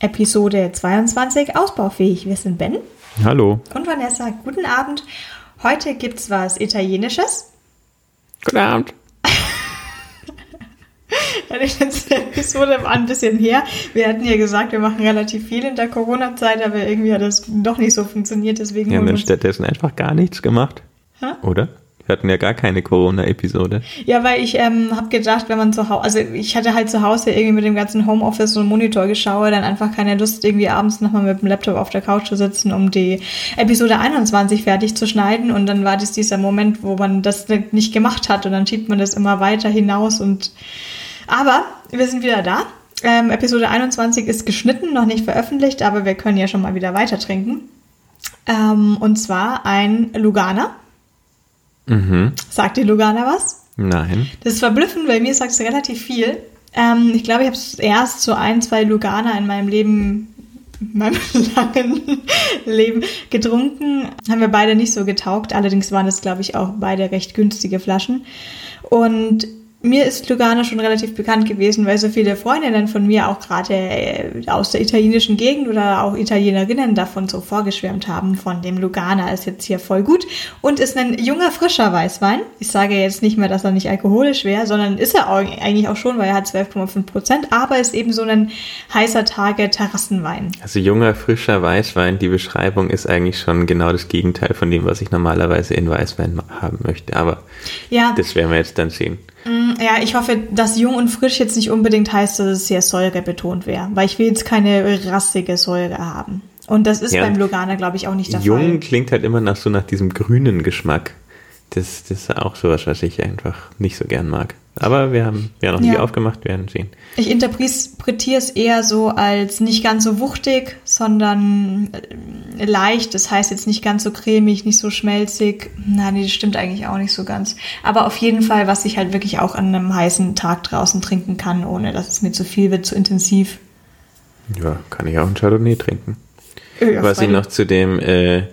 Episode 22 ausbaufähig. Wir sind Ben Hallo. und Vanessa. Guten Abend. Heute gibt's was Italienisches. Guten Abend. Die letzte Episode war ein bisschen her. Wir hatten ja gesagt, wir machen relativ viel in der Corona-Zeit, aber irgendwie hat das doch nicht so funktioniert. Deswegen Wir haben wir stattdessen einfach gar nichts gemacht. Hä? Oder? Wir hatten ja gar keine Corona-Episode. Ja, weil ich ähm, habe gedacht, wenn man zu Hause, also ich hatte halt zu Hause irgendwie mit dem ganzen Homeoffice und Monitor geschaut, dann einfach keine Lust, irgendwie abends nochmal mit dem Laptop auf der Couch zu sitzen, um die Episode 21 fertig zu schneiden. Und dann war das dieser Moment, wo man das nicht gemacht hat und dann schiebt man das immer weiter hinaus und aber wir sind wieder da. Ähm, Episode 21 ist geschnitten, noch nicht veröffentlicht, aber wir können ja schon mal wieder weiter trinken. Ähm, und zwar ein Lugana. Mhm. Sagt die Lugana was? Nein. Das ist verblüffend, weil mir sagt es relativ viel. Ähm, ich glaube, ich habe erst so ein, zwei Lugana in meinem Leben, in meinem langen Leben getrunken. Haben wir beide nicht so getaugt. Allerdings waren es, glaube ich, auch beide recht günstige Flaschen. Und mir ist Lugana schon relativ bekannt gewesen, weil so viele Freundinnen von mir auch gerade äh, aus der italienischen Gegend oder auch Italienerinnen davon so vorgeschwärmt haben, von dem Lugana ist jetzt hier voll gut und ist ein junger, frischer Weißwein. Ich sage jetzt nicht mehr, dass er nicht alkoholisch wäre, sondern ist er eigentlich auch schon, weil er hat 12,5 Prozent, aber ist eben so ein heißer Tage Terrassenwein. Also junger, frischer Weißwein, die Beschreibung ist eigentlich schon genau das Gegenteil von dem, was ich normalerweise in Weißwein haben möchte. Aber Ja, das werden wir jetzt dann sehen. Mm, Ja, ich hoffe, dass jung und frisch jetzt nicht unbedingt heißt, dass es sehr säurebetont wäre, weil ich will jetzt keine rassige Säure haben. Und das ist Ja. beim Lugana, glaube ich, auch nicht der Jung Fall. klingt halt immer nach so nach diesem grünen Geschmack. Das, das ist auch sowas, was ich einfach nicht so gern mag. Aber wir haben ja noch nie Ja. aufgemacht, wir werden sehen. Ich interpretiere es eher so als nicht ganz so wuchtig, sondern äh, leicht. Das heißt jetzt nicht ganz so cremig, nicht so schmelzig. Na, nee, das stimmt eigentlich auch nicht so ganz. Aber auf jeden Fall, was ich halt wirklich auch an einem heißen Tag draußen trinken kann, ohne dass es mir zu viel wird, zu intensiv. Ja, kann ich auch ein Chardonnay trinken. Ja, Was ich noch zu dem äh,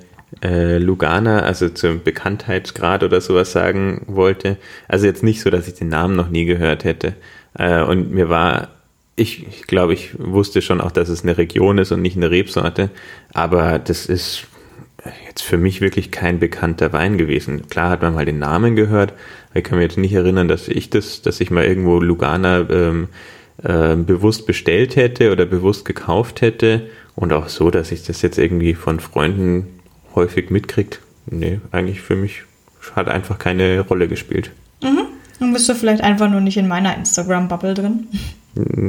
äh, Lugana, also zum Bekanntheitsgrad oder sowas sagen wollte. Also jetzt nicht so, dass ich den Namen noch nie gehört hätte. Äh, und mir war, ich, ich glaube, ich wusste schon auch, dass es eine Region ist und nicht eine Rebsorte. Aber das ist jetzt für mich wirklich kein bekannter Wein gewesen. Klar hat man mal den Namen gehört. Ich kann mir jetzt nicht erinnern, dass ich das, dass ich mal irgendwo Lugana ähm, äh, bewusst bestellt hätte oder bewusst gekauft hätte. Und auch so, dass ich das jetzt irgendwie von Freunden häufig mitkriegt. Nee, eigentlich für mich hat einfach keine Rolle gespielt. Dann bist du vielleicht einfach nur nicht in meiner Instagram-Bubble drin.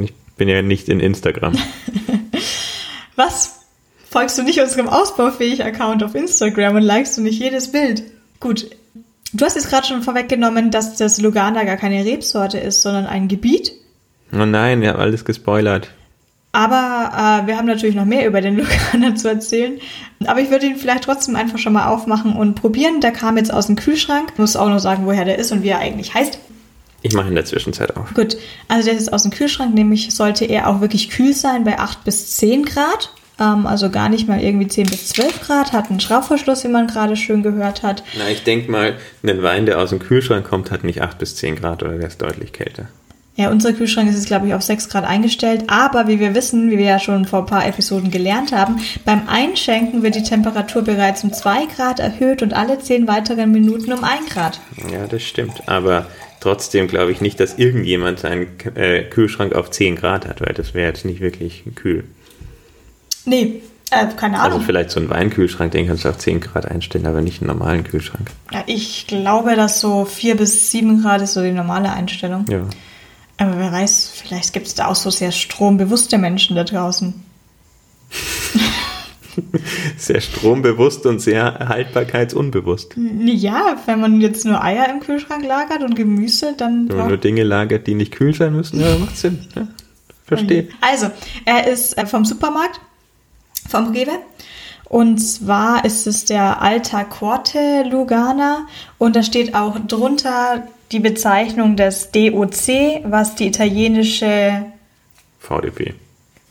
Ich bin ja nicht in Instagram. Was? Folgst du nicht unserem Ausbaufähig-Account auf Instagram und likest du nicht jedes Bild? Gut. Du hast jetzt gerade schon vorweggenommen, dass das Lugana gar keine Rebsorte ist, sondern ein Gebiet. Oh nein, ihr habt alles gespoilert. Aber äh, wir haben natürlich noch mehr über den Lugana zu erzählen. Aber ich würde ihn vielleicht trotzdem einfach schon mal aufmachen und probieren. Der kam jetzt aus dem Kühlschrank. Ich muss auch noch sagen, woher der ist und wie er eigentlich heißt. Ich mache in der Zwischenzeit auf. Gut, also der ist jetzt aus dem Kühlschrank, nämlich sollte er auch wirklich kühl sein bei 8 bis 10 Grad. Ähm, also gar nicht mal irgendwie 10 bis 12 Grad. Hat einen Schraubverschluss, wie man gerade schön gehört hat. Na, ich denke mal, ein Wein, der aus dem Kühlschrank kommt, hat nicht 8 bis 10 Grad oder der ist deutlich kälter. Ja, unser Kühlschrank ist jetzt, glaube ich, auf 6 Grad eingestellt. Aber wie wir wissen, wie wir ja schon vor ein paar Episoden gelernt haben, beim Einschenken wird die Temperatur bereits um 2 Grad erhöht und alle 10 weiteren Minuten um 1 Grad. Ja, das stimmt. Aber trotzdem glaube ich nicht, dass irgendjemand seinen äh, Kühlschrank auf 10 Grad hat, weil das wäre jetzt nicht wirklich kühl. Nee, äh, keine Ahnung. Also vielleicht so ein Weinkühlschrank, den kannst du auf 10 Grad einstellen, aber nicht einen normalen Kühlschrank. ja, ich glaube, dass so 4 bis 7 Grad ist so die normale Einstellung. Ja. Aber wer weiß, vielleicht gibt es da auch so sehr strombewusste Menschen da draußen. Sehr strombewusst und sehr haltbarkeitsunbewusst. Ja, wenn man jetzt nur Eier im Kühlschrank lagert und Gemüse, dann. Wenn man nur Dinge lagert, die nicht kühl sein müssen, ja, macht Sinn. Ja. Verstehe. Also, er ist äh, vom Supermarkt, vom Rewe. Und zwar ist es der Alta Corte Lugana und da steht auch drunter die Bezeichnung des DOC, was die italienische, VDP.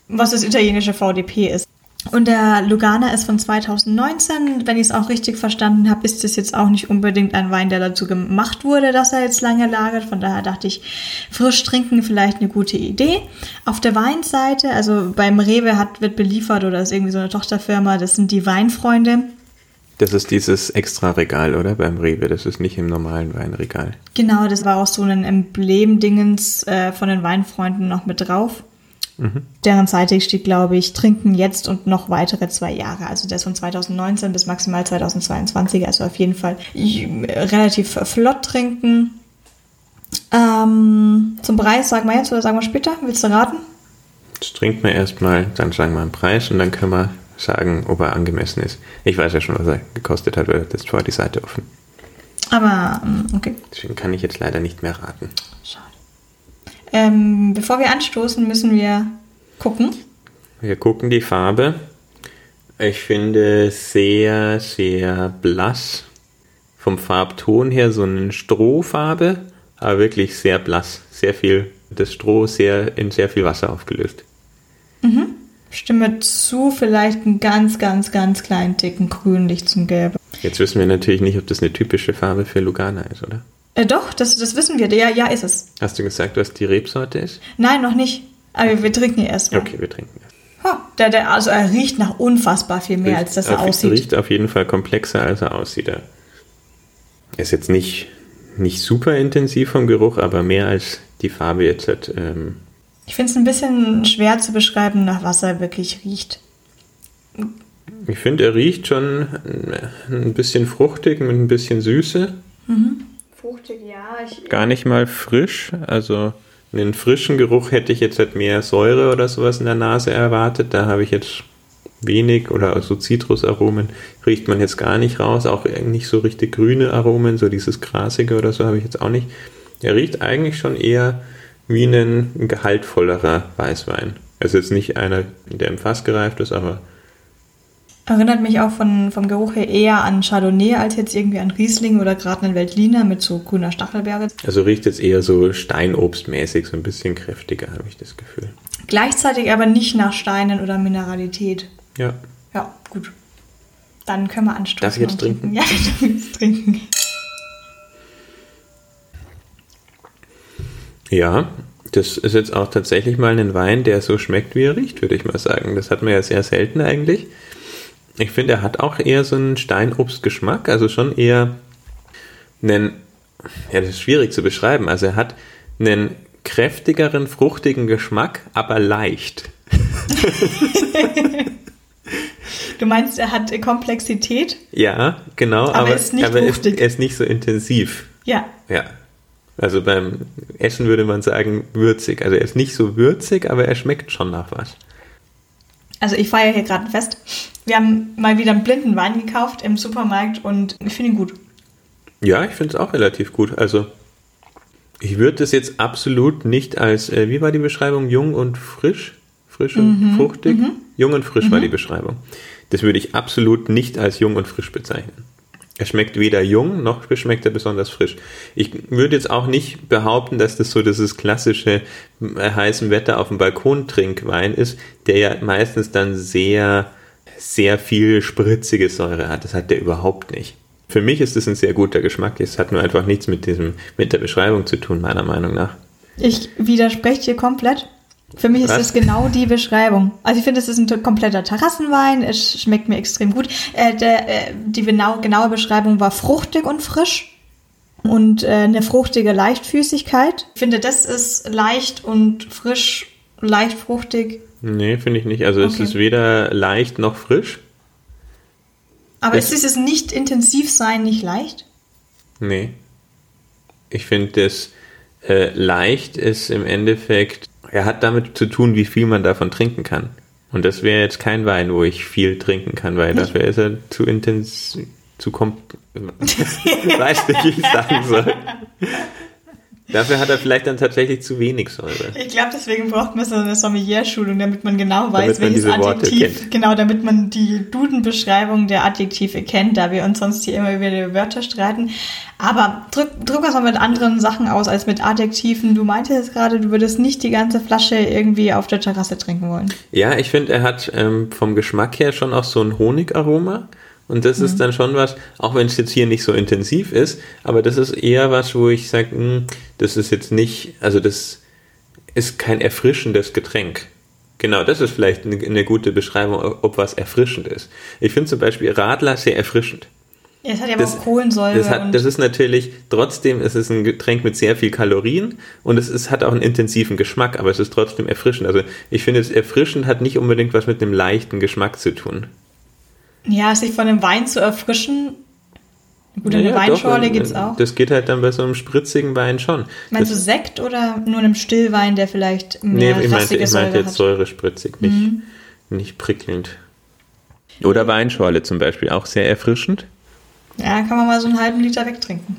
was das italienische VDP ist. Und der Lugana ist von 2019. Wenn ich es auch richtig verstanden habe, ist das jetzt auch nicht unbedingt ein Wein, der dazu gemacht wurde, dass er jetzt lange lagert. Von daher dachte ich, frisch trinken vielleicht eine gute Idee. Auf der Weinseite, also beim Rewe hat, wird beliefert oder ist irgendwie so eine Tochterfirma, das sind die Weinfreunde. Das ist dieses Extra-Regal, oder? Beim Rewe. Das ist nicht im normalen Weinregal. Genau, das war auch so ein Emblem-Dingens äh, von den Weinfreunden noch mit drauf. Mhm. Deren Seite steht, glaube ich, trinken jetzt und noch weitere zwei Jahre. Also der ist von 2019 bis maximal 2022. Also auf jeden Fall relativ flott trinken. Ähm, zum Preis sagen wir jetzt oder sagen wir später? Willst du raten? Jetzt trinken wir erstmal, dann sagen wir einen Preis und dann können wir sagen, ob er angemessen ist. Ich weiß ja schon, was er gekostet hat, weil das vorher die Seite offen. Aber, ähm, okay. Deswegen kann ich jetzt leider nicht mehr raten. Schade. Ähm, bevor wir anstoßen, müssen wir gucken. Wir gucken die Farbe. Ich finde sehr, sehr blass. Vom Farbton her so eine Strohfarbe, aber wirklich sehr blass. Sehr viel, das Stroh sehr in sehr viel Wasser aufgelöst. Mhm. Stimme zu, vielleicht einen ganz, ganz, ganz kleinen Ticken grünlich zum Gelb. Jetzt wissen wir natürlich nicht, ob das eine typische Farbe für Lugana ist, oder? Äh, doch, das, das wissen wir. Ja, ja, ist es. Hast du gesagt, was die Rebsorte ist? Nein, noch nicht. Aber wir trinken erst mal. Okay, wir trinken erst. Ha, der, der, also er riecht nach unfassbar viel mehr, riecht als dass er auf, aussieht. riecht auf jeden Fall komplexer, als er aussieht. Er ist jetzt nicht, nicht super intensiv vom Geruch, aber mehr als die Farbe jetzt hat. Ähm ich finde es ein bisschen schwer zu beschreiben, nach was er wirklich riecht. Ich finde, er riecht schon ein bisschen fruchtig mit ein bisschen Süße. Mhm fruchtig, ja. Ich, Gar nicht mal frisch. Also einen frischen Geruch hätte ich jetzt halt mehr Säure oder sowas in der Nase erwartet. Da habe ich jetzt wenig oder so Zitrusaromen riecht man jetzt gar nicht raus. Auch nicht so richtig grüne Aromen, so dieses Grasige oder so habe ich jetzt auch nicht. Er riecht eigentlich schon eher wie ein gehaltvollerer Weißwein. Es ist jetzt nicht einer, der im Fass gereift ist, aber Erinnert mich auch von, vom Geruch her eher an Chardonnay als jetzt irgendwie an Riesling oder gerade einen Veltliner mit so grüner Stachelbeere. Also riecht jetzt eher so Steinobstmäßig, so ein bisschen kräftiger, habe ich das Gefühl. Gleichzeitig aber nicht nach Steinen oder Mineralität. Ja. Ja, gut. Dann können wir anstoßen. Darf ich jetzt trinken? Ja, ich darf jetzt trinken. Ja, das ist jetzt auch tatsächlich mal ein Wein, der so schmeckt, wie er riecht, würde ich mal sagen. Das hat man ja sehr selten eigentlich. Ich finde, er hat auch eher so einen Steinobstgeschmack, also schon eher einen, ja, das ist schwierig zu beschreiben. Also er hat einen kräftigeren, fruchtigen Geschmack, aber leicht. du meinst, er hat Komplexität? Ja, genau, aber, aber, ist aber ist, er ist nicht so intensiv. Ja. Ja. Also beim Essen würde man sagen würzig. Also er ist nicht so würzig, aber er schmeckt schon nach was. Also ich feiere hier gerade ein Fest. Wir haben mal wieder einen blinden Wein gekauft im Supermarkt und ich finde ihn gut. Ja, ich finde es auch relativ gut. Also ich würde das jetzt absolut nicht als, äh, wie war die Beschreibung, jung und frisch? Frisch und mhm, fruchtig? Mhm. Jung und frisch mhm. war die Beschreibung. Das würde ich absolut nicht als jung und frisch bezeichnen. Er schmeckt weder jung noch schmeckt er besonders frisch. Ich würde jetzt auch nicht behaupten, dass das so dieses klassische äh, heißen Wetter auf dem Balkon Trinkwein ist, der ja meistens dann sehr, sehr viel spritzige Säure hat. Das hat der überhaupt nicht. Für mich ist es ein sehr guter Geschmack. Es hat nur einfach nichts mit diesem, mit der Beschreibung zu tun, meiner Meinung nach. Ich widerspreche dir komplett. Für mich ist Was? das genau die Beschreibung. Also ich finde, es ist ein kompletter Terrassenwein. Es schmeckt mir extrem gut. Äh, der, äh, die genau, genaue Beschreibung war fruchtig und frisch und äh, eine fruchtige Leichtfüßigkeit. Ich finde, das ist leicht und frisch, leicht fruchtig. Nee, finde ich nicht. Also okay. es ist weder leicht noch frisch. Aber es ist dieses nicht intensiv sein nicht leicht? Nee. Ich finde, das äh, leicht ist im Endeffekt er hat damit zu tun, wie viel man davon trinken kann. Und das wäre jetzt kein Wein, wo ich viel trinken kann, weil dafür ist er zu intensiv, zu komp weiß nicht, wie ich sagen soll. Dafür hat er vielleicht dann tatsächlich zu wenig Säure. Ich glaube, deswegen braucht man so eine Sommelier-Schulung, damit man genau weiß, man welches Adjektiv, genau, damit man die Duden-Beschreibung der Adjektive kennt, da wir uns sonst hier immer über die Wörter streiten. Aber drück, drück das mal mit anderen Sachen aus als mit Adjektiven. Du meintest gerade, du würdest nicht die ganze Flasche irgendwie auf der Terrasse trinken wollen. Ja, ich finde, er hat ähm, vom Geschmack her schon auch so ein Honigaroma. Und das ist dann schon was, auch wenn es jetzt hier nicht so intensiv ist, aber das ist eher was, wo ich sage, das ist jetzt nicht, also das ist kein erfrischendes Getränk. Genau, das ist vielleicht eine, eine gute Beschreibung, ob was erfrischend ist. Ich finde zum Beispiel Radler sehr erfrischend. Ja, es hat ja Das- auch Kohlensäure Das, hat, das ist natürlich, trotzdem ist es ein Getränk mit sehr viel Kalorien und es ist, hat auch einen intensiven Geschmack, aber es ist trotzdem erfrischend. Also ich finde, es erfrischend hat nicht unbedingt was mit einem leichten Geschmack zu tun. Ja, sich von einem Wein zu erfrischen. Gut, eine Ja, ja, Weinschorle doch, gibt's äh, auch. Das geht halt dann bei so einem spritzigen Wein schon. Meinst du das, Sekt oder nur einem Stillwein, der vielleicht nee, mehr ich meinte, ich Säure meinte jetzt hat? Mhm. säurespritzig, nicht, nicht prickelnd. Oder Weinschorle zum Beispiel, auch sehr erfrischend. Ja, kann man mal so einen halben Liter wegtrinken.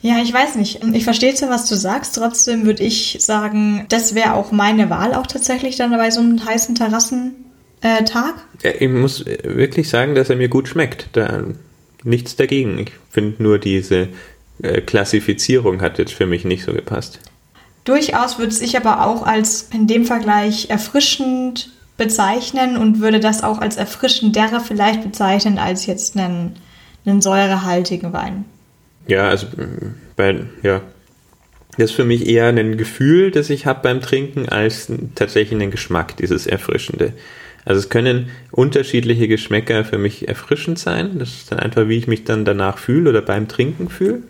Ja, ich weiß nicht. Ich verstehe zwar, was du sagst, trotzdem würde ich sagen, das wäre auch meine Wahl auch tatsächlich dann bei so einem heißen Terrassentag. Ja, ich muss wirklich sagen, dass er mir gut schmeckt. Da nichts dagegen. Ich finde nur diese äh, Klassifizierung hat jetzt für mich nicht so gepasst. Durchaus würde ich aber auch als in dem Vergleich erfrischend bezeichnen und würde das auch als erfrischender vielleicht bezeichnen als jetzt einen, einen säurehaltigen Wein. Ja, also äh, bei, ja. Das ist für mich eher ein Gefühl, das ich habe beim Trinken, als tatsächlich einen Geschmack, dieses Erfrischende. Also es können unterschiedliche Geschmäcker für mich erfrischend sein. Das ist dann einfach, wie ich mich dann danach fühle oder beim Trinken fühle.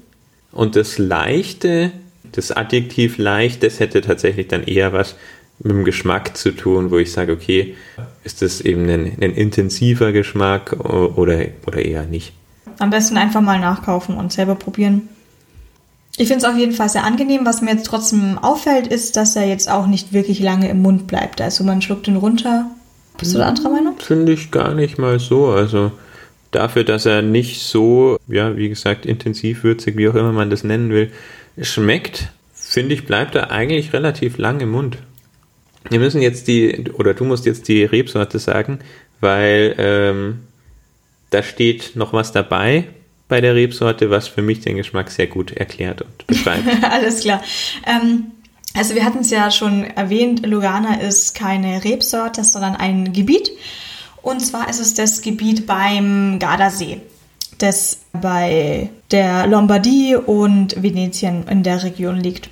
Und das Leichte, das Adjektiv leicht, das hätte tatsächlich dann eher was mit dem Geschmack zu tun, wo ich sage, okay, ist das eben ein, ein intensiver Geschmack oder, oder eher nicht. Am besten einfach mal nachkaufen und selber probieren. Ich finde es auf jeden Fall sehr angenehm. Was mir jetzt trotzdem auffällt, ist, dass er jetzt auch nicht wirklich lange im Mund bleibt. Also man schluckt ihn runter. Bist du da anderer Meinung? Finde ich gar nicht mal so. Also dafür, dass er nicht so, ja, wie gesagt, intensiv würzig, wie auch immer man das nennen will, schmeckt, finde ich, bleibt er eigentlich relativ lang im Mund. Wir müssen jetzt die, oder du musst jetzt die Rebsorte sagen, weil ähm, da steht noch was dabei bei der Rebsorte, was für mich den Geschmack sehr gut erklärt und beschreibt. Alles klar. Ähm, also wir hatten es ja schon erwähnt, Lugana ist keine Rebsorte, sondern ein Gebiet. Und zwar ist es das Gebiet beim Gardasee, das bei der Lombardie und Venetien in der Region liegt.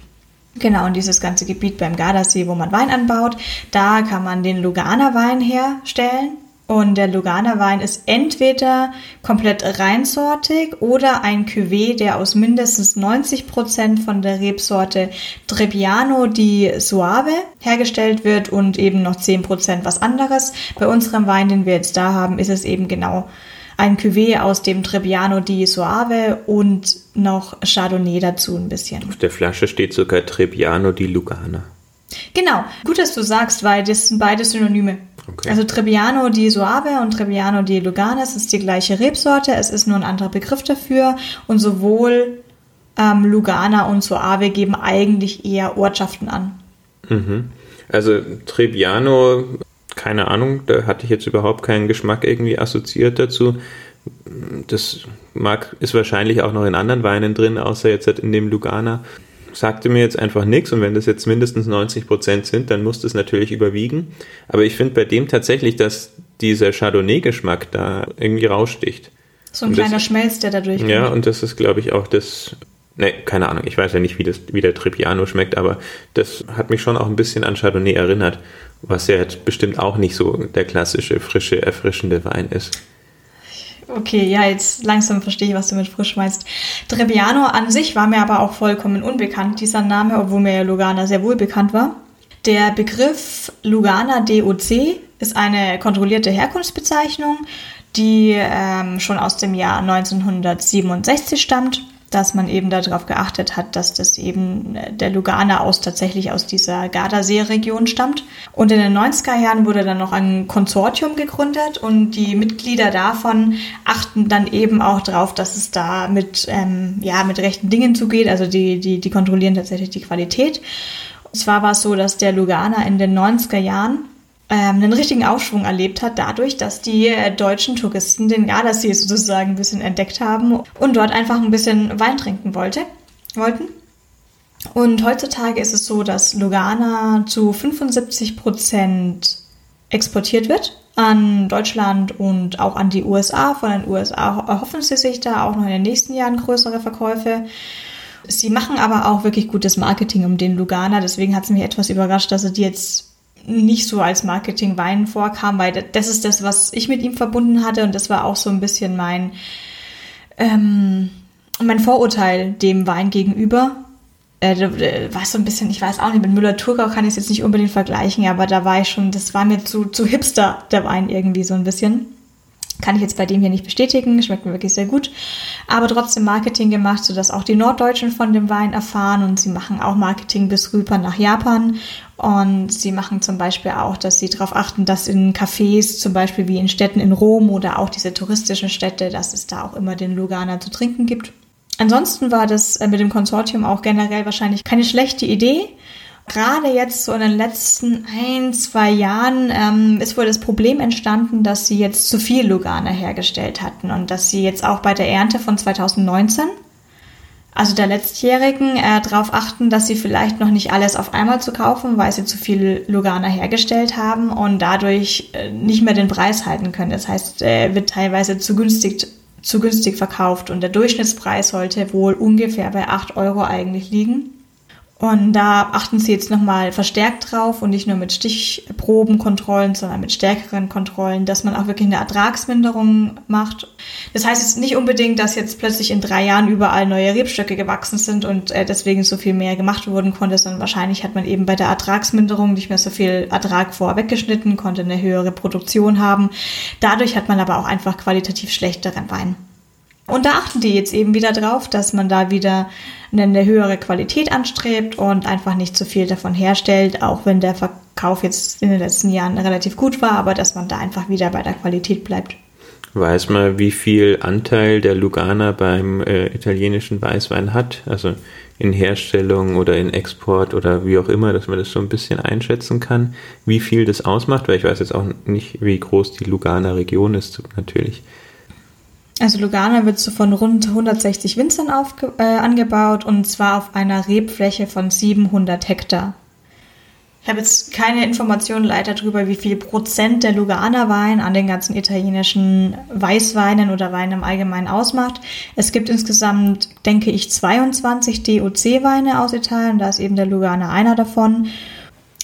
Genau, und dieses ganze Gebiet beim Gardasee, wo man Wein anbaut, da kann man den Lugana Wein herstellen. Und der Lugana Wein ist entweder komplett reinsortig oder ein Cuvée, der aus mindestens 90 Prozent von der Rebsorte Trebbiano di Suave hergestellt wird und eben noch 10 Prozent was anderes. Bei unserem Wein, den wir jetzt da haben, ist es eben genau ein Cuvée aus dem Trebbiano di Suave und noch Chardonnay dazu ein bisschen. Auf der Flasche steht sogar Trebbiano di Lugana. Genau, gut, dass du sagst, weil das sind beide Synonyme. Okay. Also Trebbiano di Suave und Trebbiano di Lugana, es ist die gleiche Rebsorte, es ist nur ein anderer Begriff dafür und sowohl ähm, Lugana und Suave geben eigentlich eher Ortschaften an. Also Trebbiano, keine Ahnung, da hatte ich jetzt überhaupt keinen Geschmack irgendwie assoziiert dazu. Das mag, ist wahrscheinlich auch noch in anderen Weinen drin, außer jetzt halt in dem Lugana. Sagte mir jetzt einfach nichts und wenn das jetzt mindestens 90 Prozent sind, dann muss das natürlich überwiegen. Aber ich finde bei dem tatsächlich, dass dieser Chardonnay-Geschmack da irgendwie raussticht. So ein Und das- kleiner Schmelz, der da durchkommt. Ja, und das ist, glaube ich, auch das. Ne, keine Ahnung, ich weiß ja nicht, wie, das, wie der Trebbiano schmeckt, aber das hat mich schon auch ein bisschen an Chardonnay erinnert, was ja jetzt bestimmt auch nicht so der klassische, frische, erfrischende Wein ist. Okay, ja, jetzt langsam verstehe ich, was du mit frisch meinst. Trebbiano an sich war mir aber auch vollkommen unbekannt, dieser Name, obwohl mir Lugana sehr wohl bekannt war. Der Begriff Lugana DOC ist eine kontrollierte Herkunftsbezeichnung, die ähm, schon aus dem Jahr 1967 stammt. Dass man eben darauf geachtet hat, dass das eben äh, der Lugana aus tatsächlich aus dieser Gardasee-Region stammt. Und in den 90er Jahren wurde dann noch ein Konsortium gegründet und die Mitglieder davon achten dann eben auch darauf, dass es da mit, ähm, ja, mit rechten Dingen zugeht. Also die, die, die kontrollieren tatsächlich die Qualität. Und zwar war es so, dass der Lugana in den 90er Jahren einen richtigen Aufschwung erlebt hat, dadurch, dass die äh, deutschen Touristen den Gardasee sozusagen ein bisschen entdeckt haben und dort einfach ein bisschen Wein trinken wollte, wollten. Und heutzutage ist es so, dass Lugana zu 75 Prozent exportiert wird an Deutschland und auch an die USA. Von den USA erhoffen sie sich da auch noch in den nächsten Jahren größere Verkäufe. Sie machen aber auch wirklich gutes Marketing um den Lugana. Deswegen hat es mich etwas überrascht, dass sie die jetzt nicht so als Marketing-Wein vorkam, weil das ist das, was ich mit ihm verbunden hatte und das war auch so ein bisschen mein, ähm, mein Vorurteil dem Wein gegenüber. Äh, war so ein bisschen, ich weiß auch nicht, mit Müller-Thurgau kann ich es jetzt nicht unbedingt vergleichen, aber da war ich schon, das war mir zu, zu hipster, der Wein irgendwie so ein bisschen. Kann ich jetzt bei dem hier nicht bestätigen, schmeckt mir wirklich sehr gut. Aber trotzdem Marketing gemacht, sodass auch die Norddeutschen von dem Wein erfahren und sie machen auch Marketing bis rüber nach Japan. Und sie machen zum Beispiel auch, dass sie darauf achten, dass in Cafés, zum Beispiel wie in Städten in Rom oder auch diese touristischen Städte, dass es da auch immer den Lugana zu trinken gibt. Ansonsten war das äh, mit dem Konsortium auch generell wahrscheinlich keine schlechte Idee. Gerade jetzt so in den letzten ein, zwei Jahren ähm, ist wohl das Problem entstanden, dass sie jetzt zu viel Lugana hergestellt hatten und dass sie jetzt auch bei der Ernte von 2019, also der letztjährigen, äh, darauf achten, dass sie vielleicht noch nicht alles auf einmal zu kaufen, weil sie zu viel Lugana hergestellt haben und dadurch äh, nicht mehr den Preis halten können. Das heißt, äh, wird teilweise zu günstig zu günstig verkauft und der Durchschnittspreis sollte wohl ungefähr bei 8 Euro eigentlich liegen. Und da achten sie jetzt nochmal verstärkt drauf und nicht nur mit Stichprobenkontrollen, sondern mit stärkeren Kontrollen, dass man auch wirklich eine Ertragsminderung macht. Das heißt jetzt nicht unbedingt, dass jetzt plötzlich in drei Jahren überall neue Rebstöcke gewachsen sind und äh, deswegen so viel mehr gemacht wurden konnte, sondern wahrscheinlich hat man eben bei der Ertragsminderung nicht mehr so viel Ertrag vorweggeschnitten, konnte eine höhere Produktion haben. Dadurch hat man aber auch einfach qualitativ schlechteren Wein. Und da achten die jetzt eben wieder drauf, dass man da wieder eine höhere Qualität anstrebt und einfach nicht zu viel davon herstellt, auch wenn der Verkauf jetzt in den letzten Jahren relativ gut war, aber dass man da einfach wieder bei der Qualität bleibt. Weiß man, wie viel Anteil der Lugana beim äh, italienischen Weißwein hat? Also in Herstellung oder in Export oder wie auch immer, dass man das so ein bisschen einschätzen kann, wie viel das ausmacht, weil ich weiß jetzt auch nicht, wie groß die Lugana Region ist, natürlich. Also Lugana wird so von rund 160 Winzern aufge äh, angebaut und zwar auf einer Rebfläche von 700 Hektar. Ich habe jetzt keine Informationen leider darüber, wie viel Prozent der Lugana-Wein an den ganzen italienischen Weißweinen oder Weinen im Allgemeinen ausmacht. Es gibt insgesamt, denke ich, 22 DOC-Weine aus Italien, da ist eben der Lugana einer davon.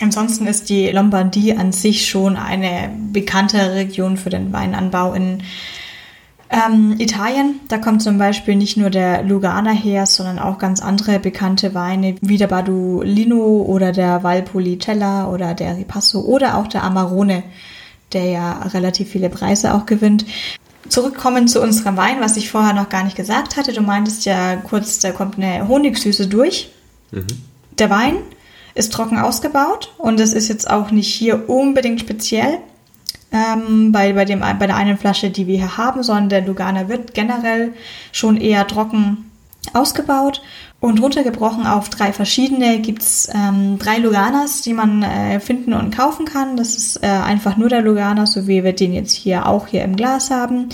Ansonsten ist die Lombardie an sich schon eine bekannte Region für den Weinanbau in ähm, Italien, da kommt zum Beispiel nicht nur der Lugana her, sondern auch ganz andere bekannte Weine wie der Badolino oder der Valpolicella oder der Ripasso oder auch der Amarone, der ja relativ viele Preise auch gewinnt. Zurückkommen zu unserem Wein, was ich vorher noch gar nicht gesagt hatte. Du meintest ja kurz, da kommt eine Honigsüße durch. Mhm. Der Wein ist trocken ausgebaut und es ist jetzt auch nicht hier unbedingt speziell ähm, bei, bei, dem, bei der einen Flasche, die wir hier haben, sondern der Lugana wird generell schon eher trocken ausgebaut und runtergebrochen auf drei verschiedene gibt's ähm, drei Luganas, die man äh, finden und kaufen kann. Das ist äh, einfach nur der Lugana, so wie wir den jetzt hier auch hier im Glas haben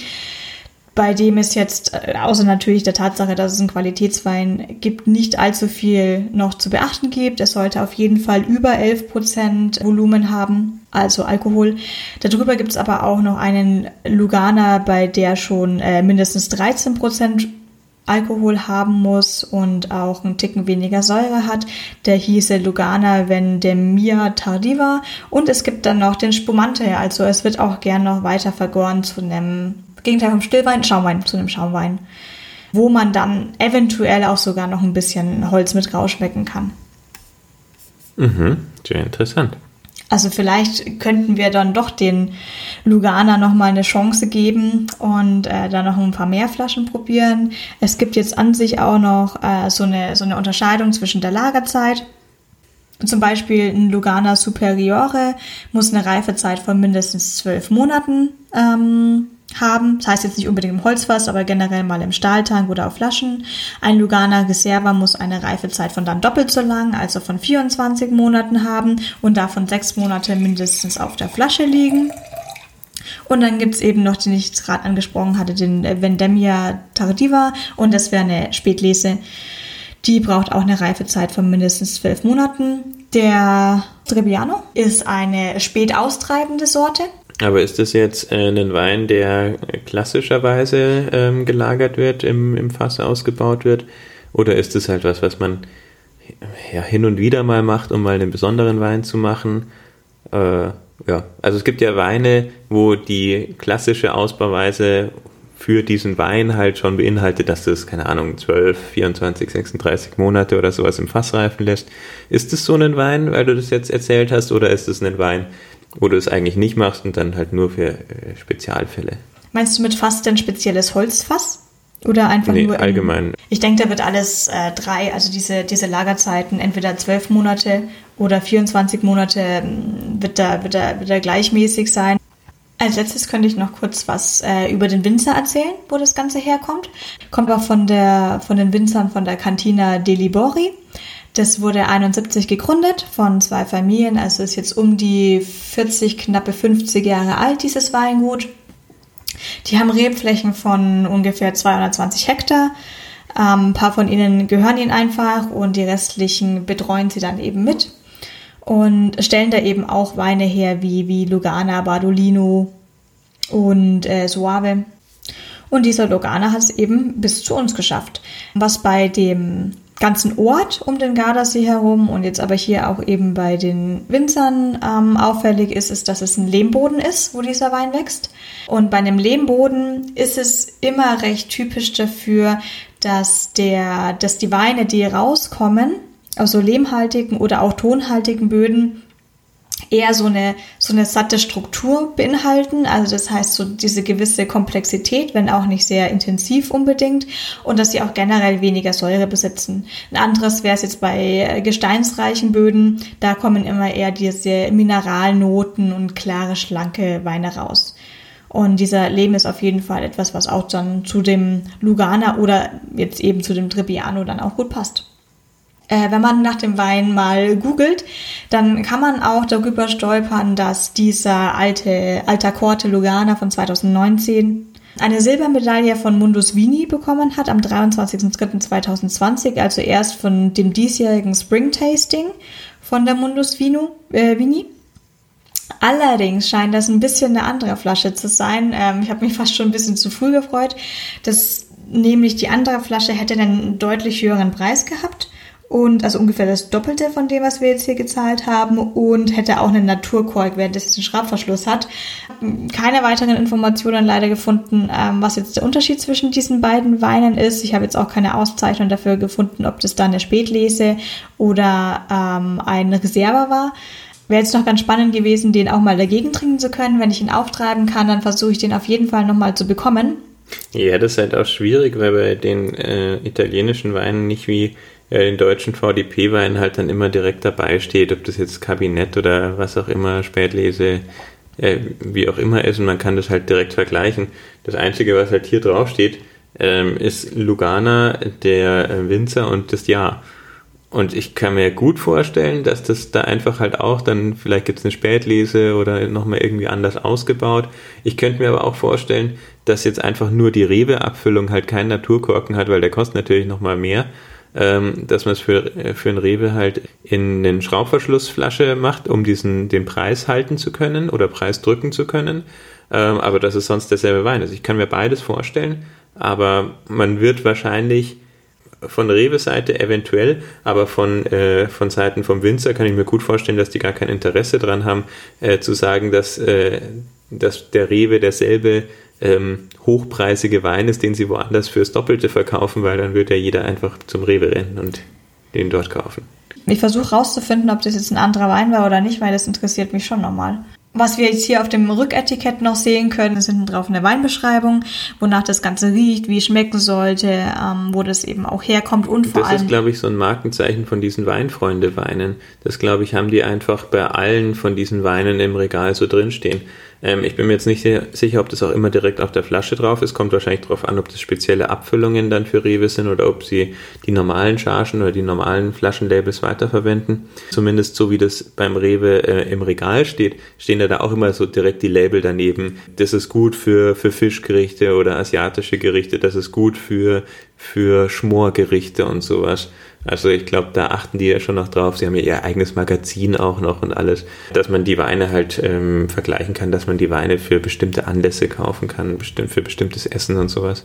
bei dem es jetzt, äh, außer natürlich der Tatsache, dass es einen Qualitätswein gibt, nicht allzu viel noch zu beachten gibt. Es sollte auf jeden Fall über 11% Volumen haben, also Alkohol. Darüber gibt es aber auch noch einen Lugana, bei der schon äh, mindestens 13% Alkohol haben muss und auch einen Ticken weniger Säure hat. Der hieße Lugana Vendemia Tardiva. Und es gibt dann noch den Spumante, also es wird auch gern noch weiter vergoren zu einem Gegenteil vom Stillwein, Schaumwein zu einem Schaumwein, wo man dann eventuell auch sogar noch ein bisschen Holz mit rausschmecken kann. Mhm, sehr interessant. Also vielleicht könnten wir dann doch den Lugana nochmal eine Chance geben und äh, da noch ein paar mehr Flaschen probieren. Es gibt jetzt an sich auch noch äh, so, eine, so eine Unterscheidung zwischen der Lagerzeit. Zum Beispiel ein Lugana Superiore muss eine Reifezeit von mindestens zwölf Monaten ähm, haben. Das heißt jetzt nicht unbedingt im Holzfass, aber generell mal im Stahltank oder auf Flaschen. Ein Lugana Reserva muss eine Reifezeit von dann doppelt so lang, also von 24 Monaten haben und davon sechs Monate mindestens auf der Flasche liegen. Und dann gibt's eben noch, den ich gerade angesprochen hatte, den Vendemia Tardiva und das wäre eine Spätlese. Die braucht auch eine Reifezeit von mindestens zwölf Monaten. Der Trebbiano ist eine spät austreibende Sorte. Aber ist das jetzt äh, ein Wein, der klassischerweise ähm, gelagert wird, im, im Fass ausgebaut wird? Oder ist es halt was, was man ja, hin und wieder mal macht, um mal einen besonderen Wein zu machen? Äh, ja, also es gibt ja Weine, wo die klassische Ausbauweise für diesen Wein halt schon beinhaltet, dass das, keine Ahnung, 12, 24, 36 Monate oder sowas im Fass reifen lässt. Ist es so ein Wein, weil du das jetzt erzählt hast, oder ist es ein Wein, wo du es eigentlich nicht machst und dann halt nur für äh, Spezialfälle. Meinst du mit Fass denn spezielles Holzfass? Oder einfach nee, nur. allgemein. Ich denke, da wird alles äh, drei, also diese, diese Lagerzeiten, entweder zwölf Monate oder 24 Monate, mm, wird da, wird da, wird da gleichmäßig sein. Als letztes könnte ich noch kurz was äh, über den Winzer erzählen, wo das Ganze herkommt. Kommt auch von, der, von den Winzern von der Cantina Delibori. Das wurde 71 gegründet von zwei Familien, also ist jetzt um die 40, knappe 50 Jahre alt, dieses Weingut. Die haben Rebflächen von ungefähr 220 Hektar. Ähm, ein paar von ihnen gehören ihnen einfach und die restlichen betreuen sie dann eben mit und stellen da eben auch Weine her wie, wie Lugana, Bardolino und äh, Suave. Und dieser Lugana hat es eben bis zu uns geschafft. Was bei dem ganzen Ort um den Gardasee herum und jetzt aber hier auch eben bei den Winzern ähm, auffällig ist, ist, dass es ein Lehmboden ist, wo dieser Wein wächst. Und bei einem Lehmboden ist es immer recht typisch dafür, dass der, dass die Weine, die rauskommen, aus so lehmhaltigen oder auch tonhaltigen Böden, eher so eine, so eine satte Struktur beinhalten. Also das heißt so diese gewisse Komplexität, wenn auch nicht sehr intensiv unbedingt. Und dass sie auch generell weniger Säure besitzen. Ein anderes wäre es jetzt bei gesteinsreichen Böden. Da kommen immer eher diese Mineralnoten und klare, schlanke Weine raus. Und dieser Lehm ist auf jeden Fall etwas, was auch dann zu dem Lugana oder jetzt eben zu dem Trebbiano dann auch gut passt. Äh, wenn man nach dem Wein mal googelt, dann kann man auch darüber stolpern, dass dieser alte Alta Corte Lugana von 2019 eine Silbermedaille von Mundus Vini bekommen hat am 23.03.2020, also erst von dem diesjährigen Spring Tasting von der Mundus Vino, äh, Vini. Allerdings scheint das ein bisschen eine andere Flasche zu sein. Ähm, ich habe mich fast schon ein bisschen zu früh gefreut. dass nämlich die andere Flasche hätte einen deutlich höheren Preis gehabt und also ungefähr das Doppelte von dem, was wir jetzt hier gezahlt haben und hätte auch einen Naturkork, während es einen Schraubverschluss hat. Keine weiteren Informationen leider gefunden, ähm, was jetzt der Unterschied zwischen diesen beiden Weinen ist. Ich habe jetzt auch keine Auszeichnung dafür gefunden, ob das dann eine Spätlese oder ähm, ein Reserva war. Wäre jetzt noch ganz spannend gewesen, den auch mal dagegen trinken zu können. Wenn ich ihn auftreiben kann, dann versuche ich den auf jeden Fall nochmal zu bekommen. Ja, das ist halt auch schwierig, weil bei den äh, italienischen Weinen nicht wie ja, den deutschen VDP-Wein halt dann immer direkt dabei steht, ob das jetzt Kabinett oder was auch immer, Spätlese, äh, wie auch immer ist und man kann das halt direkt vergleichen. Das Einzige, was halt hier drauf steht, ähm, ist Lugana, der äh, Winzer und das Jahr. Und ich kann mir gut vorstellen, dass das da einfach halt auch dann, vielleicht gibt es eine Spätlese oder nochmal irgendwie anders ausgebaut. Ich könnte mir aber auch vorstellen, dass jetzt einfach nur die Rewe-Abfüllung halt keinen Naturkorken hat, weil der kostet natürlich nochmal mehr ähm, dass man es für, äh, für ein Rewe halt in eine Schraubverschlussflasche macht, um diesen, den Preis halten zu können oder Preis drücken zu können. Ähm, aber dass es sonst derselbe Wein ist. Ich kann mir beides vorstellen, aber man wird wahrscheinlich von Rewe-Seite eventuell, aber von, äh, von Seiten vom Winzer kann ich mir gut vorstellen, dass die gar kein Interesse daran haben, äh, zu sagen, dass, äh, dass der Rewe derselbe ähm, hochpreisige Wein ist, den sie woanders fürs Doppelte verkaufen, weil dann wird ja jeder einfach zum Rewe rennen und den dort kaufen. Ich versuche rauszufinden, ob das jetzt ein anderer Wein war oder nicht, weil das interessiert mich schon nochmal. Was wir jetzt hier auf dem Rücketikett noch sehen können, sind drauf eine Weinbeschreibung, wonach das Ganze riecht, wie es schmecken sollte, ähm, wo das eben auch herkommt und vor das allem. Das ist, glaube ich, so ein Markenzeichen von diesen Weinfreunde-Weinen. Das, glaube ich, haben die einfach bei allen von diesen Weinen im Regal so drinstehen. Ähm, ich bin mir jetzt nicht sicher, ob das auch immer direkt auf der Flasche drauf ist. Kommt wahrscheinlich darauf an, ob das spezielle Abfüllungen dann für Rewe sind oder ob sie die normalen Chargen oder die normalen Flaschenlabels weiterverwenden. Zumindest so wie das beim Rewe äh, im Regal steht, stehen da, auch immer so direkt die Label daneben. Das ist gut für, für Fischgerichte oder asiatische Gerichte. Das ist gut für, für Schmorgerichte und sowas. Also ich glaube, da achten die ja schon noch drauf. Sie haben ja ihr eigenes Magazin auch noch und alles, dass man die Weine halt ähm, vergleichen kann, dass man die Weine für bestimmte Anlässe kaufen kann, bestimmt für bestimmtes Essen und sowas.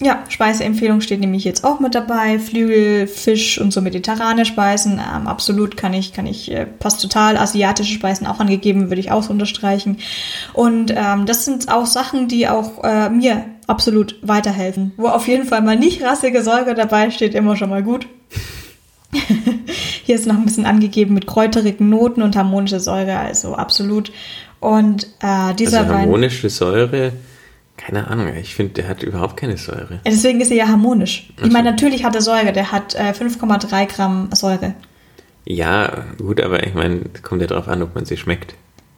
Ja, Speiseempfehlung steht nämlich jetzt auch mit dabei. Flügel, Fisch und so mediterrane Speisen. Ähm, absolut kann ich, kann ich, äh, passt total. Asiatische Speisen auch angegeben, würde ich auch unterstreichen. Und ähm, das sind auch Sachen, die auch äh, mir absolut weiterhelfen. Wo auf jeden Fall mal nicht rassige Säure dabei steht, immer schon mal gut. Hier ist noch ein bisschen angegeben mit kräuterigen Noten und harmonische Säure, also absolut. Und äh, dieser also harmonische Wein, Säure keine Ahnung, ich finde, der hat überhaupt keine Säure. Deswegen ist er ja harmonisch. Ich meine, natürlich hat er Säure, der hat äh, 5,3 Gramm Säure. Ja, gut, aber ich meine, kommt ja darauf an, ob man sie schmeckt.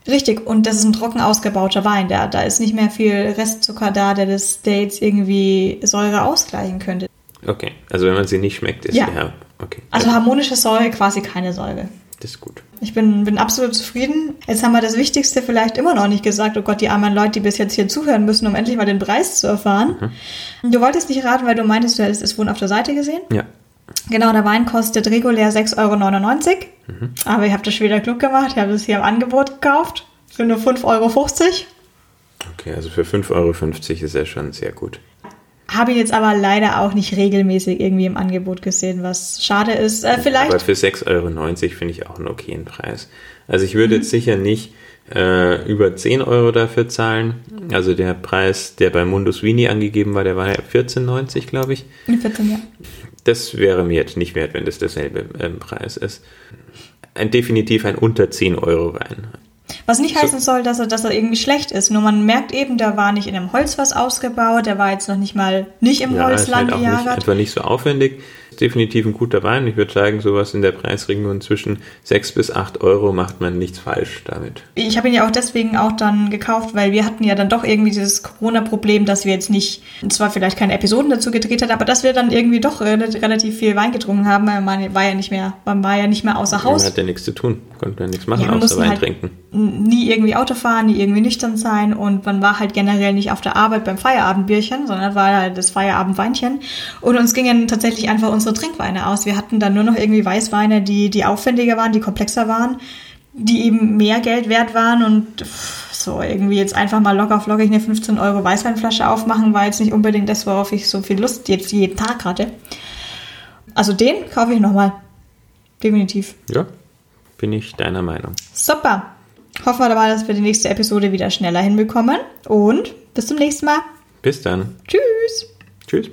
Richtig, und das ist ein trocken ausgebauter Wein. Da, da ist nicht mehr viel Restzucker da, der das der jetzt irgendwie Säure ausgleichen könnte. Okay, also wenn man sie nicht schmeckt, ist ja. ja okay. Also harmonische Säure, quasi keine Säure. Das ist gut. Ich bin, bin absolut zufrieden. Jetzt haben wir das Wichtigste vielleicht immer noch nicht gesagt. Oh Gott, die armen Leute, die bis jetzt hier zuhören müssen, um endlich mal den Preis zu erfahren. Mhm. Du wolltest nicht raten, weil du meintest, du hättest es wohl auf der Seite gesehen. Ja. Genau, der Wein kostet regulär 6,99 Euro. Mhm. Aber ihr habt das wieder klug gemacht. Ich habe es hier im Angebot gekauft. Für nur 5,50 Euro. Okay, also für 5,50 Euro ist er schon sehr gut. Habe ich jetzt aber leider auch nicht regelmäßig irgendwie im Angebot gesehen, was schade ist. Äh, vielleicht. Aber für 6,90 Euro finde ich auch einen okayen Preis. Also ich würde mhm. jetzt sicher nicht äh, über 10 Euro dafür zahlen. Also der Preis, der bei Mundus Vini angegeben war, der war ja 14,90, glaube ich. 14, ja. Das wäre mir jetzt nicht wert, wenn das derselbe ähm, Preis ist. Ein, definitiv ein unter 10 Euro Wein. Was nicht heißen soll, dass er, dass er irgendwie schlecht ist. Nur man merkt eben, da war nicht in einem Holz was ausgebaut, der war jetzt noch nicht mal nicht im ja, Holz lang halt gejagert. Nicht, einfach nicht so aufwendig definitiv ein guter Wein. Ich würde sagen, sowas in der Preisregion zwischen 6 bis 8 Euro macht man nichts falsch damit. Ich habe ihn ja auch deswegen auch dann gekauft, weil wir hatten ja dann doch irgendwie dieses Corona-Problem, dass wir jetzt nicht, zwar vielleicht keine Episoden dazu gedreht hat, aber dass wir dann irgendwie doch relativ viel Wein getrunken haben, weil man war ja nicht mehr, man war ja nicht mehr außer Haus. Man hat ja nichts zu tun, konnte ja nichts machen, ja, außer Wein halt trinken. Nie irgendwie Auto fahren, nie irgendwie nüchtern sein und man war halt generell nicht auf der Arbeit beim Feierabendbierchen, sondern war halt das Feierabendweinchen. Und uns gingen tatsächlich einfach unsere Trinkweine aus. Wir hatten dann nur noch irgendwie Weißweine, die, die aufwendiger waren, die komplexer waren, die eben mehr Geld wert waren und so irgendwie jetzt einfach mal locker flockig eine 15 Euro Weißweinflasche aufmachen, war jetzt nicht unbedingt das, worauf ich so viel Lust jetzt jeden Tag hatte. Also den kaufe ich nochmal. Definitiv. Ja, bin ich deiner Meinung. Super. Hoffen wir dabei, dass wir die nächste Episode wieder schneller hinbekommen. Und bis zum nächsten Mal. Bis dann. Tschüss. Tschüss.